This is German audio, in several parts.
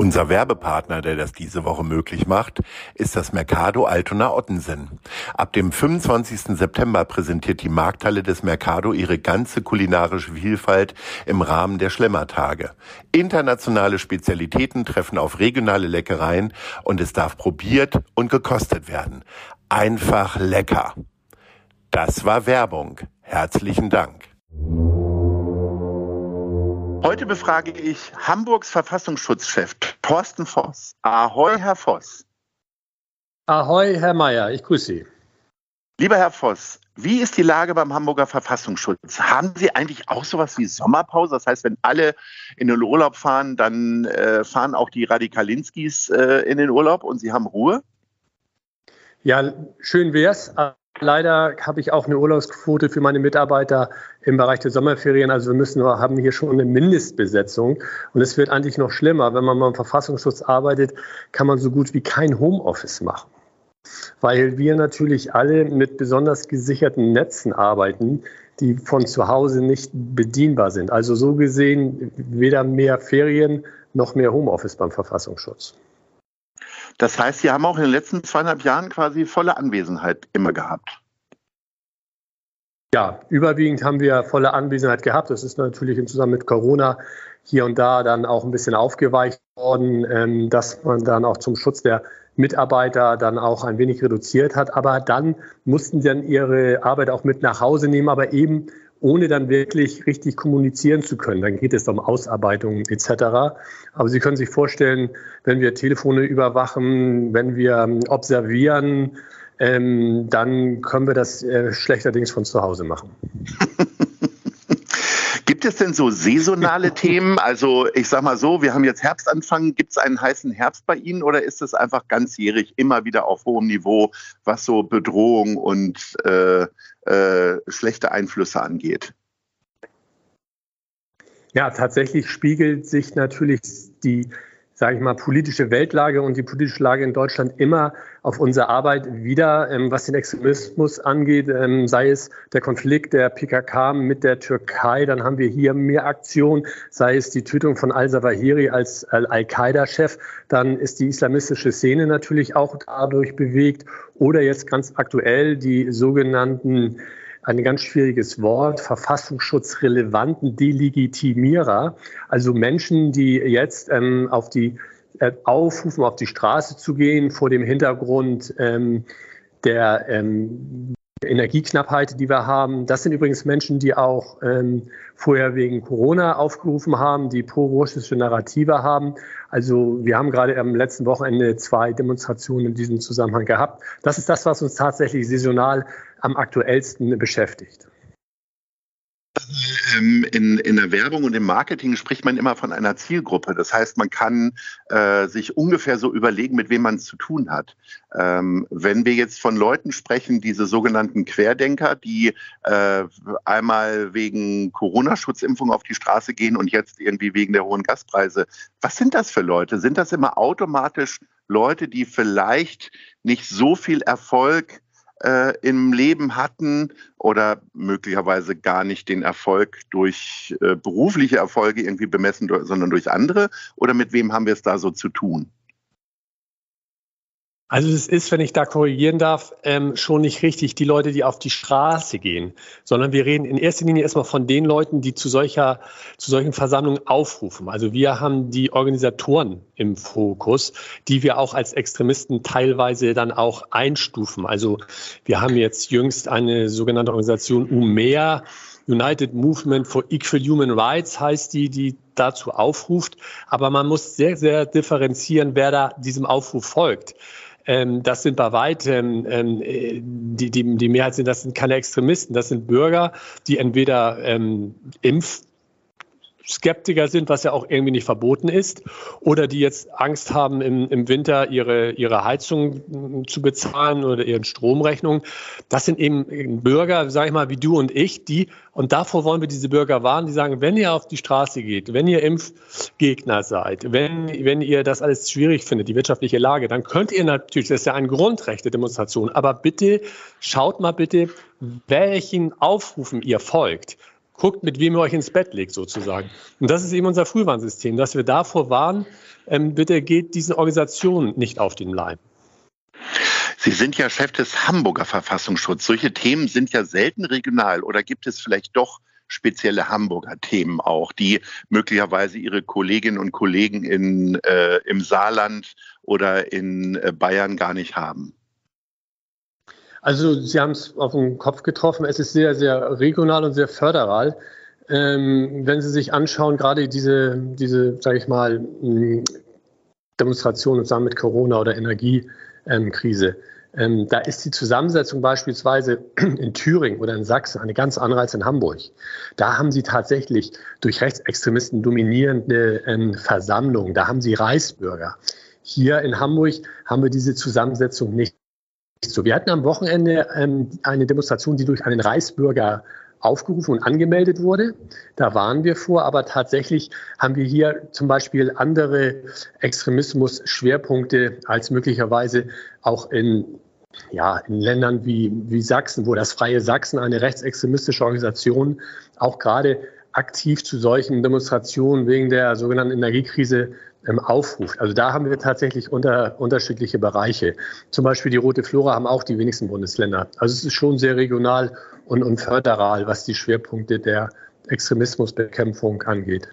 Unser Werbepartner, der das diese Woche möglich macht, ist das Mercado Altona Ottensen. Ab dem 25. September präsentiert die Markthalle des Mercado ihre ganze kulinarische Vielfalt im Rahmen der Schlemmertage. Internationale Spezialitäten treffen auf regionale Leckereien und es darf probiert und gekostet werden. Einfach lecker. Das war Werbung. Herzlichen Dank. Heute befrage ich Hamburgs Verfassungsschutzchef Thorsten Voss. Ahoi, Herr Voss. Ahoi, Herr Mayer, ich grüße Sie. Lieber Herr Voss, wie ist die Lage beim Hamburger Verfassungsschutz? Haben Sie eigentlich auch sowas wie Sommerpause? Das heißt, wenn alle in den Urlaub fahren, dann äh, fahren auch die Radikalinskis äh, in den Urlaub und Sie haben Ruhe? Ja, schön wär's. Leider habe ich auch eine Urlaubsquote für meine Mitarbeiter im Bereich der Sommerferien. Also wir müssen haben hier schon eine Mindestbesetzung. Und es wird eigentlich noch schlimmer. Wenn man mal im Verfassungsschutz arbeitet, kann man so gut wie kein Homeoffice machen. Weil wir natürlich alle mit besonders gesicherten Netzen arbeiten, die von zu Hause nicht bedienbar sind. Also so gesehen weder mehr Ferien noch mehr Homeoffice beim Verfassungsschutz. Das heißt, Sie haben auch in den letzten zweieinhalb Jahren quasi volle Anwesenheit immer gehabt. Ja, überwiegend haben wir volle Anwesenheit gehabt. Das ist natürlich im Zusammenhang mit Corona hier und da dann auch ein bisschen aufgeweicht worden, ähm, dass man dann auch zum Schutz der Mitarbeiter dann auch ein wenig reduziert hat. Aber dann mussten sie dann ihre Arbeit auch mit nach Hause nehmen, aber eben ohne dann wirklich richtig kommunizieren zu können. Dann geht es um Ausarbeitungen etc. Aber Sie können sich vorstellen, wenn wir Telefone überwachen, wenn wir ähm, observieren, ähm, dann können wir das äh, schlechterdings von zu Hause machen. Gibt es denn so saisonale Themen? Also ich sag mal so, wir haben jetzt Herbstanfang. Gibt es einen heißen Herbst bei Ihnen oder ist es einfach ganzjährig immer wieder auf hohem Niveau, was so Bedrohung und äh, äh, schlechte Einflüsse angeht? Ja, tatsächlich spiegelt sich natürlich die sage ich mal, politische Weltlage und die politische Lage in Deutschland immer auf unsere Arbeit wieder, ähm, was den Extremismus angeht, ähm, sei es der Konflikt der PKK mit der Türkei, dann haben wir hier mehr Aktionen, sei es die Tötung von Al-Zawahiri als Al-Qaida-Chef, dann ist die islamistische Szene natürlich auch dadurch bewegt. Oder jetzt ganz aktuell die sogenannten ein ganz schwieriges Wort, verfassungsschutzrelevanten Delegitimierer, also Menschen, die jetzt ähm, auf die äh, aufrufen, auf die Straße zu gehen vor dem Hintergrund ähm, der ähm, Energieknappheit, die wir haben. Das sind übrigens Menschen, die auch ähm, vorher wegen Corona aufgerufen haben, die pro-russische Narrative haben. Also wir haben gerade am letzten Wochenende zwei Demonstrationen in diesem Zusammenhang gehabt. Das ist das, was uns tatsächlich saisonal am aktuellsten beschäftigt. Ähm, in, in der Werbung und im Marketing spricht man immer von einer Zielgruppe. Das heißt, man kann äh, sich ungefähr so überlegen, mit wem man es zu tun hat. Ähm, wenn wir jetzt von Leuten sprechen, diese sogenannten Querdenker, die äh, einmal wegen Corona-Schutzimpfung auf die Straße gehen und jetzt irgendwie wegen der hohen Gaspreise, was sind das für Leute? Sind das immer automatisch Leute, die vielleicht nicht so viel Erfolg äh, im Leben hatten oder möglicherweise gar nicht den Erfolg durch äh, berufliche Erfolge irgendwie bemessen, sondern durch andere? Oder mit wem haben wir es da so zu tun? Also es ist, wenn ich da korrigieren darf, ähm, schon nicht richtig die Leute, die auf die Straße gehen, sondern wir reden in erster Linie erstmal von den Leuten, die zu solcher, zu solchen Versammlungen aufrufen. Also wir haben die Organisatoren im Fokus, die wir auch als Extremisten teilweise dann auch einstufen. Also wir haben jetzt jüngst eine sogenannte Organisation UMEA, United Movement for Equal Human Rights heißt die, die dazu aufruft. Aber man muss sehr, sehr differenzieren, wer da diesem Aufruf folgt. Ähm, das sind bei weitem, ähm, die, die, die Mehrheit sind, das sind keine Extremisten, das sind Bürger, die entweder ähm, Impf Skeptiker sind, was ja auch irgendwie nicht verboten ist, oder die jetzt Angst haben, im, im Winter ihre, ihre Heizung zu bezahlen oder ihren Stromrechnung. Das sind eben Bürger, sage ich mal, wie du und ich, die, und davor wollen wir diese Bürger warnen, die sagen, wenn ihr auf die Straße geht, wenn ihr Impfgegner seid, wenn, wenn ihr das alles schwierig findet, die wirtschaftliche Lage, dann könnt ihr natürlich, das ist ja ein Grundrecht der Demonstration, aber bitte schaut mal bitte, welchen Aufrufen ihr folgt guckt, mit wem ihr euch ins Bett legt, sozusagen. Und das ist eben unser Frühwarnsystem, dass wir davor warnen, ähm, bitte geht diesen Organisationen nicht auf den Leim. Sie sind ja Chef des Hamburger Verfassungsschutzes. Solche Themen sind ja selten regional oder gibt es vielleicht doch spezielle Hamburger Themen auch, die möglicherweise Ihre Kolleginnen und Kollegen in, äh, im Saarland oder in äh, Bayern gar nicht haben? Also Sie haben es auf den Kopf getroffen. Es ist sehr, sehr regional und sehr föderal. Ähm, wenn Sie sich anschauen, gerade diese, diese sage ich mal, Demonstrationen zusammen mit Corona oder Energiekrise, ähm, da ist die Zusammensetzung beispielsweise in Thüringen oder in Sachsen eine ganz andere als in Hamburg. Da haben Sie tatsächlich durch Rechtsextremisten dominierende ähm, Versammlungen. Da haben Sie Reichsbürger. Hier in Hamburg haben wir diese Zusammensetzung nicht so. Wir hatten am Wochenende ähm, eine Demonstration, die durch einen Reichsbürger aufgerufen und angemeldet wurde. Da waren wir vor, aber tatsächlich haben wir hier zum Beispiel andere Extremismus-Schwerpunkte als möglicherweise auch in, ja, in Ländern wie, wie Sachsen, wo das Freie Sachsen, eine rechtsextremistische Organisation, auch gerade aktiv zu solchen Demonstrationen wegen der sogenannten Energiekrise aufruft. Also da haben wir tatsächlich unter, unterschiedliche Bereiche. Zum Beispiel die Rote Flora haben auch die wenigsten Bundesländer. Also es ist schon sehr regional und, und föderal, was die Schwerpunkte der Extremismusbekämpfung angeht.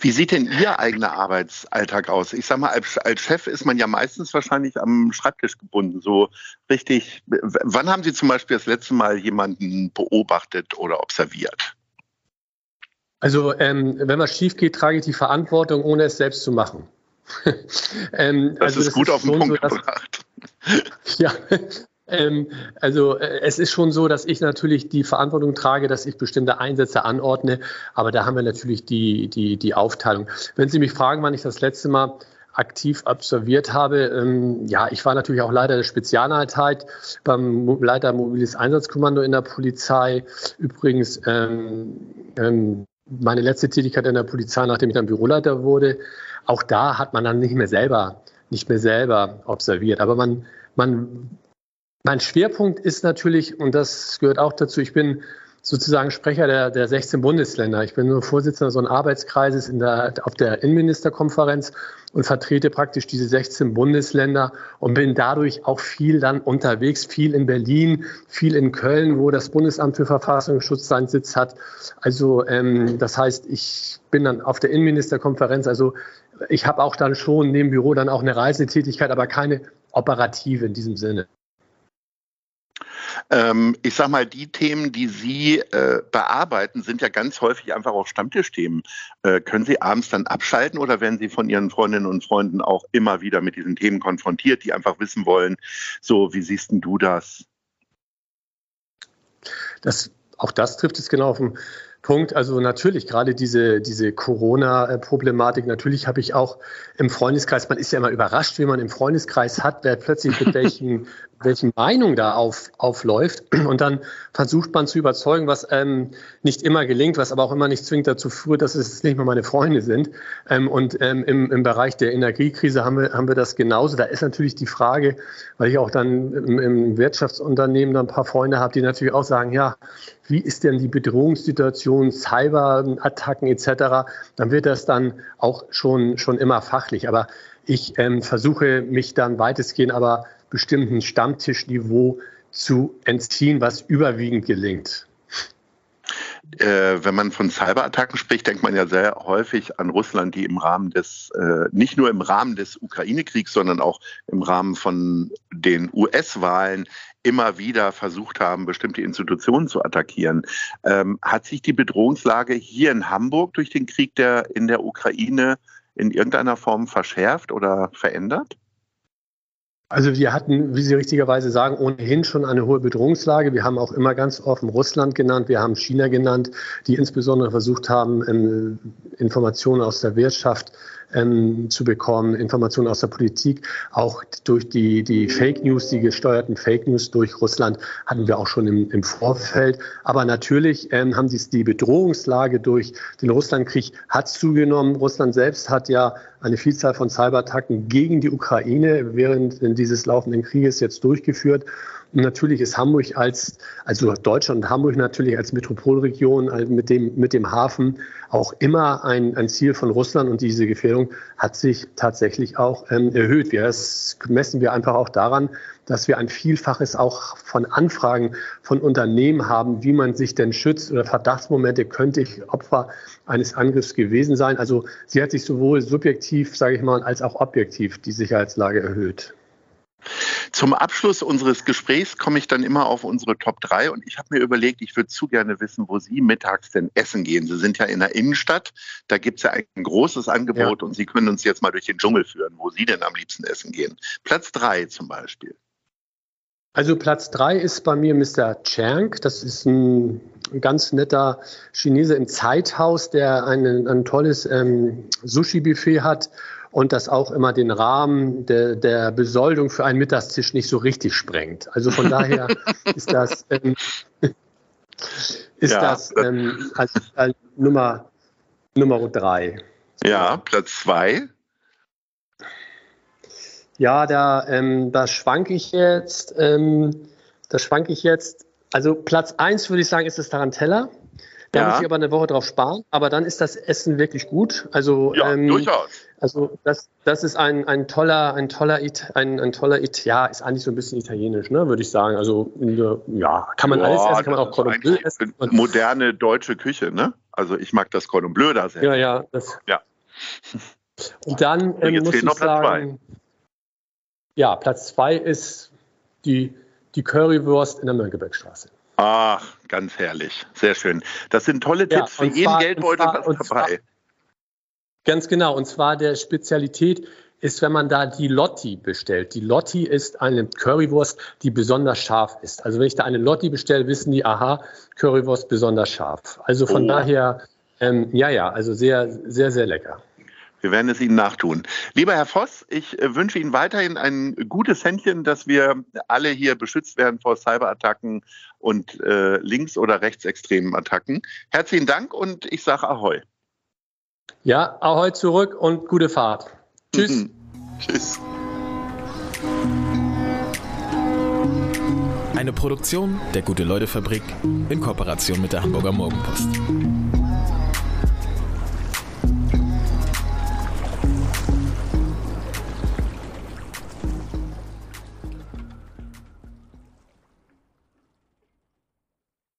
Wie sieht denn Ihr eigener Arbeitsalltag aus? Ich sage mal, als, als, Chef ist man ja meistens wahrscheinlich am Schreibtisch gebunden. So richtig. Wann haben Sie zum Beispiel das letzte Mal jemanden beobachtet oder observiert? Also ähm, wenn was schief geht, trage ich die Verantwortung, ohne es selbst zu machen. ähm, das also ist das gut ist auf den Punkt so, dass, gebracht. ja, ähm, also äh, es ist schon so, dass ich natürlich die Verantwortung trage, dass ich bestimmte Einsätze anordne, aber da haben wir natürlich die, die, die Aufteilung. Wenn Sie mich fragen, wann ich das letzte Mal aktiv absolviert habe. Ähm, ja, ich war natürlich auch Leiter der Spezialeinheit beim Leiter Mobiles Einsatzkommando in der Polizei. Übrigens ähm, ähm, meine letzte Tätigkeit in der Polizei, nachdem ich dann Büroleiter wurde, auch da hat man dann nicht mehr selber, nicht mehr selber observiert. Aber man, man, mein Schwerpunkt ist natürlich, und das gehört auch dazu, ich bin sozusagen Sprecher der, der 16 Bundesländer. Ich bin nur Vorsitzender so eines Arbeitskreises in der, auf der Innenministerkonferenz und vertrete praktisch diese 16 Bundesländer und bin dadurch auch viel dann unterwegs, viel in Berlin, viel in Köln, wo das Bundesamt für Verfassungsschutz seinen Sitz hat. Also ähm, das heißt, ich bin dann auf der Innenministerkonferenz. Also ich habe auch dann schon neben Büro dann auch eine Reisetätigkeit, aber keine operative in diesem Sinne. Ähm, ich sag mal, die Themen, die Sie äh, bearbeiten, sind ja ganz häufig einfach auch Stammtischthemen. Äh, können Sie abends dann abschalten oder werden Sie von Ihren Freundinnen und Freunden auch immer wieder mit diesen Themen konfrontiert, die einfach wissen wollen, so, wie siehst denn du das? Das, auch das trifft es genau auf den Punkt. Also natürlich gerade diese, diese Corona-Problematik. Natürlich habe ich auch im Freundeskreis, man ist ja immer überrascht, wie man im Freundeskreis hat, wer plötzlich mit welchen welche Meinung da auf, aufläuft. Und dann versucht man zu überzeugen, was ähm, nicht immer gelingt, was aber auch immer nicht zwingend dazu führt, dass es nicht mehr meine Freunde sind. Ähm, und ähm, im, im Bereich der Energiekrise haben wir, haben wir das genauso. Da ist natürlich die Frage, weil ich auch dann im, im Wirtschaftsunternehmen dann ein paar Freunde habe, die natürlich auch sagen, ja, wie ist denn die Bedrohungssituation, Cyberattacken etc., dann wird das dann auch schon, schon immer fachlich. Aber ich ähm, versuche mich dann weitestgehend aber bestimmten Stammtischniveau zu entziehen, was überwiegend gelingt. Äh, wenn man von Cyberattacken spricht, denkt man ja sehr häufig an Russland, die im Rahmen des, äh, nicht nur im Rahmen des Ukraine-Kriegs, sondern auch im Rahmen von den US-Wahlen immer wieder versucht haben, bestimmte Institutionen zu attackieren. Ähm, hat sich die Bedrohungslage hier in Hamburg durch den Krieg der, in der Ukraine in irgendeiner Form verschärft oder verändert? Also wir hatten, wie Sie richtigerweise sagen, ohnehin schon eine hohe Bedrohungslage. Wir haben auch immer ganz offen Russland genannt, wir haben China genannt, die insbesondere versucht haben, ähm, Informationen aus der Wirtschaft ähm, zu bekommen, Informationen aus der Politik. Auch durch die, die Fake News, die gesteuerten Fake News durch Russland hatten wir auch schon im, im Vorfeld. Aber natürlich ähm, haben sie die Bedrohungslage durch den Russlandkrieg hat zugenommen. Russland selbst hat ja eine Vielzahl von Cyberattacken gegen die Ukraine während dieses laufenden Krieges jetzt durchgeführt. Natürlich ist Hamburg als, also Deutschland und Hamburg natürlich als Metropolregion also mit dem, mit dem Hafen auch immer ein, ein Ziel von Russland und diese Gefährdung hat sich tatsächlich auch ähm, erhöht. Wir, das messen wir einfach auch daran, dass wir ein Vielfaches auch von Anfragen von Unternehmen haben, wie man sich denn schützt oder Verdachtsmomente könnte ich Opfer eines Angriffs gewesen sein. Also sie hat sich sowohl subjektiv, sage ich mal, als auch objektiv die Sicherheitslage erhöht. Zum Abschluss unseres Gesprächs komme ich dann immer auf unsere Top 3 und ich habe mir überlegt, ich würde zu gerne wissen, wo Sie mittags denn essen gehen. Sie sind ja in der Innenstadt, da gibt es ja ein großes Angebot ja. und Sie können uns jetzt mal durch den Dschungel führen, wo Sie denn am liebsten essen gehen. Platz 3 zum Beispiel. Also Platz 3 ist bei mir Mr. Chang. Das ist ein ganz netter Chinese im Zeithaus, der ein, ein tolles ähm, Sushi-Buffet hat und das auch immer den Rahmen der, der Besoldung für einen Mittagstisch nicht so richtig sprengt. Also von daher ist das, ähm, ist ja. das ähm, als, als Nummer, Nummer drei. Ja, Platz zwei. Ja, da, ähm, da schwanke ich jetzt. Ähm, da schwanke ich jetzt. Also Platz eins würde ich sagen, ist das Tarantella. Da ja. muss ich aber eine Woche drauf sparen. Aber dann ist das Essen wirklich gut. Also ja, ähm, durchaus. Also das, das ist ein, ein toller, ein toller, ein, ein toller, ja, ist eigentlich so ein bisschen italienisch, ne, würde ich sagen. Also ja, kann man Boah, alles essen, kann man auch Cordon Bleu essen. Moderne deutsche Küche, ne? Also ich mag das Cordon Bleu da sehr. Ja, ja, das. Ja. Und dann ähm, muss ich sagen, zwei. ja, Platz zwei ist die, die Currywurst in der Mönckebergstraße. Ach, ganz herrlich. Sehr schön. Das sind tolle Tipps ja, für jeden zwar, Geldbeutel was dabei. Zwar, Ganz genau. Und zwar der Spezialität ist, wenn man da die Lotti bestellt. Die Lotti ist eine Currywurst, die besonders scharf ist. Also wenn ich da eine Lotti bestelle, wissen die, aha, Currywurst besonders scharf. Also von oh. daher, ähm, ja, ja, also sehr, sehr, sehr lecker. Wir werden es Ihnen nachtun. Lieber Herr Voss, ich äh, wünsche Ihnen weiterhin ein gutes Händchen, dass wir alle hier beschützt werden vor Cyberattacken und äh, links- oder rechtsextremen Attacken. Herzlichen Dank und ich sage Ahoi. Ja, ahoi zurück und gute Fahrt. Tschüss. Tschüss. Eine Produktion der Gute-Leute-Fabrik in Kooperation mit der Hamburger Morgenpost.